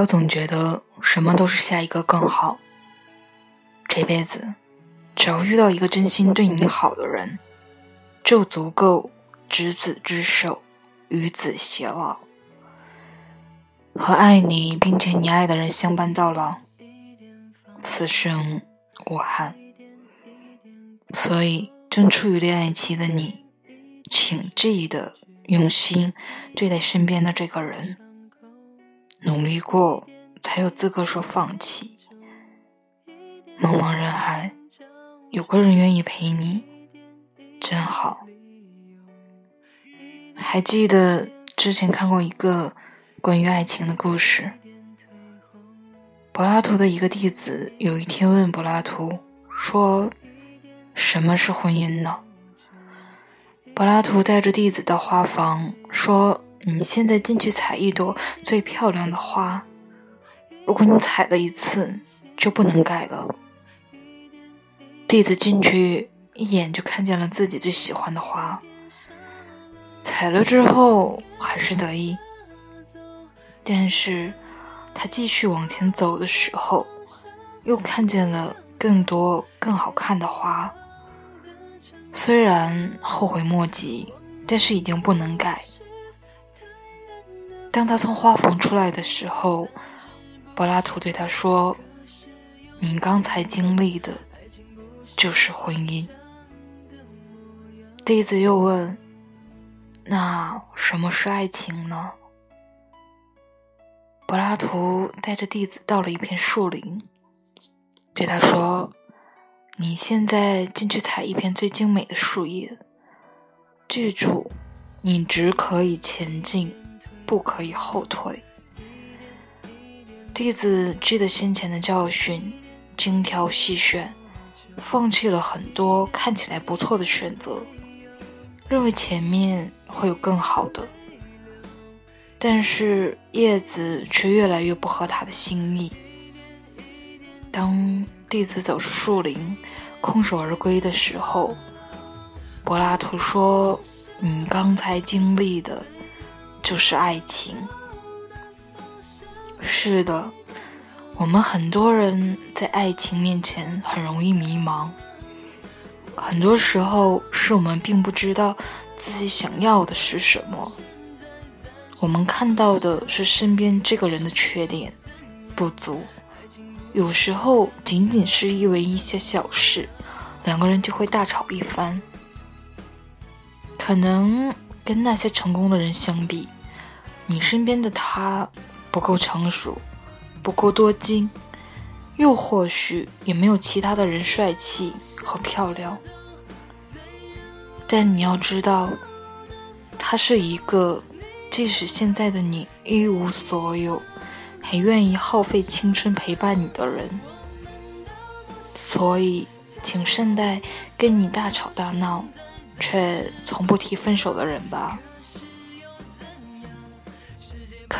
要总觉得什么都是下一个更好。这辈子，只要遇到一个真心对你好的人，就足够执子之手，与子偕老，和爱你并且你爱的人相伴到老，此生无憾。所以，正处于恋爱期的你，请记得用心对待身边的这个人。努力过，才有资格说放弃。茫茫人海，有个人愿意陪你，真好。还记得之前看过一个关于爱情的故事。柏拉图的一个弟子有一天问柏拉图说：“什么是婚姻呢？”柏拉图带着弟子到花房说。你现在进去采一朵最漂亮的花，如果你采了一次，就不能改了。弟子进去一眼就看见了自己最喜欢的花，采了之后还是得意，但是他继续往前走的时候，又看见了更多更好看的花。虽然后悔莫及，但是已经不能改。当他从花房出来的时候，柏拉图对他说：“你刚才经历的，就是婚姻。”弟子又问：“那什么是爱情呢？”柏拉图带着弟子到了一片树林，对他说：“你现在进去采一片最精美的树叶，记住，你只可以前进。”不可以后退。弟子记得先前的教训，精挑细选，放弃了很多看起来不错的选择，认为前面会有更好的。但是叶子却越来越不合他的心意。当弟子走出树林，空手而归的时候，柏拉图说：“你刚才经历的。”就是爱情。是的，我们很多人在爱情面前很容易迷茫。很多时候是我们并不知道自己想要的是什么。我们看到的是身边这个人的缺点、不足。有时候仅仅是因为一些小事，两个人就会大吵一番。可能。跟那些成功的人相比，你身边的他不够成熟，不够多金，又或许也没有其他的人帅气和漂亮。但你要知道，他是一个即使现在的你一无所有，还愿意耗费青春陪伴你的人。所以，请善待跟你大吵大闹。却从不提分手的人吧。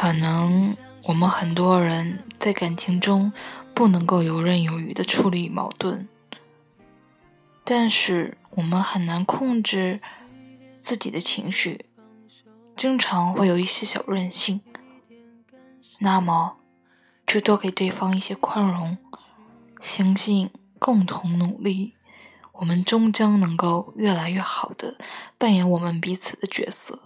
可能我们很多人在感情中不能够游刃有余的处理矛盾，但是我们很难控制自己的情绪，经常会有一些小任性。那么，就多给对方一些宽容，相信共同努力。我们终将能够越来越好的扮演我们彼此的角色。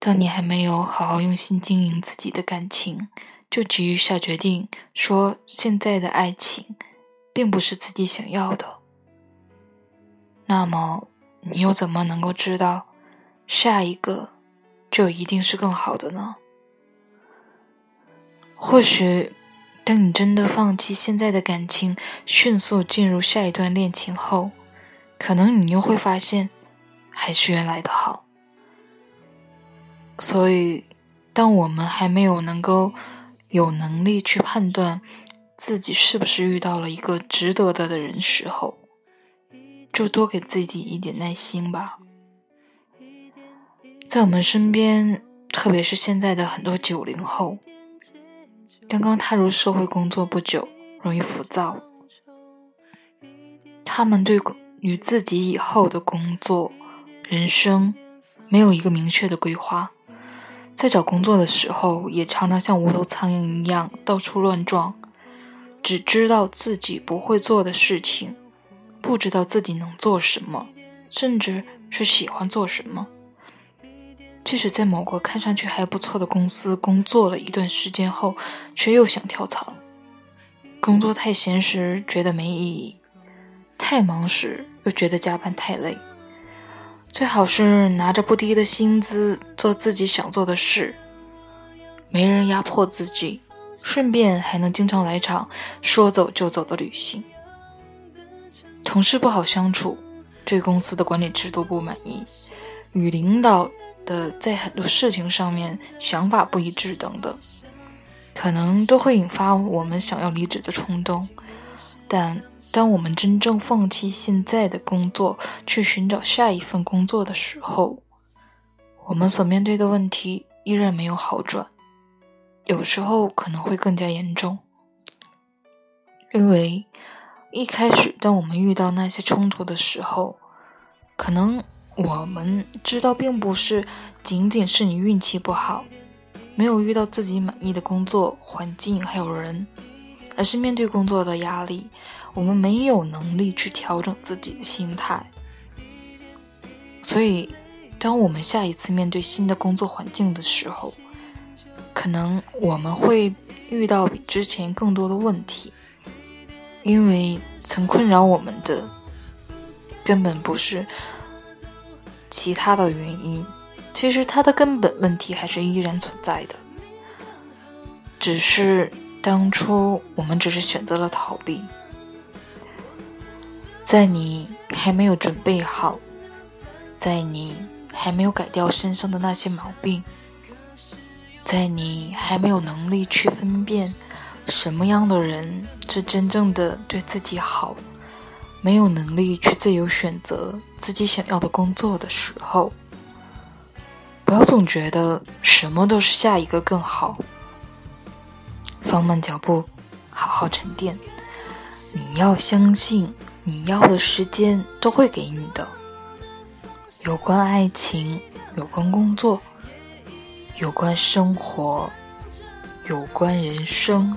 当你还没有好好用心经营自己的感情，就急于下决定说现在的爱情并不是自己想要的，那么你又怎么能够知道下一个就一定是更好的呢？或许。当你真的放弃现在的感情，迅速进入下一段恋情后，可能你又会发现，还是原来的好。所以，当我们还没有能够有能力去判断自己是不是遇到了一个值得的的人时候，就多给自己一点耐心吧。在我们身边，特别是现在的很多九零后。刚刚踏入社会工作不久，容易浮躁。他们对于自己以后的工作、人生没有一个明确的规划，在找工作的时候，也常常像无头苍蝇一样到处乱撞，只知道自己不会做的事情，不知道自己能做什么，甚至是喜欢做什么。即使在某个看上去还不错的公司工作了一段时间后，却又想跳槽。工作太闲时觉得没意义，太忙时又觉得加班太累。最好是拿着不低的薪资做自己想做的事，没人压迫自己，顺便还能经常来场说走就走的旅行。同事不好相处，对公司的管理制度不满意，与领导的在很多事情上面想法不一致等等，可能都会引发我们想要离职的冲动，但。当我们真正放弃现在的工作，去寻找下一份工作的时候，我们所面对的问题依然没有好转，有时候可能会更加严重。因为一开始，当我们遇到那些冲突的时候，可能我们知道，并不是仅仅是你运气不好，没有遇到自己满意的工作环境还有人，而是面对工作的压力。我们没有能力去调整自己的心态，所以，当我们下一次面对新的工作环境的时候，可能我们会遇到比之前更多的问题，因为曾困扰我们的根本不是其他的原因，其实它的根本问题还是依然存在的，只是当初我们只是选择了逃避。在你还没有准备好，在你还没有改掉身上的那些毛病，在你还没有能力去分辨什么样的人是真正的对自己好，没有能力去自由选择自己想要的工作的时候，不要总觉得什么都是下一个更好，放慢脚步，好好沉淀。你要相信。你要的时间都会给你的。有关爱情，有关工作，有关生活，有关人生。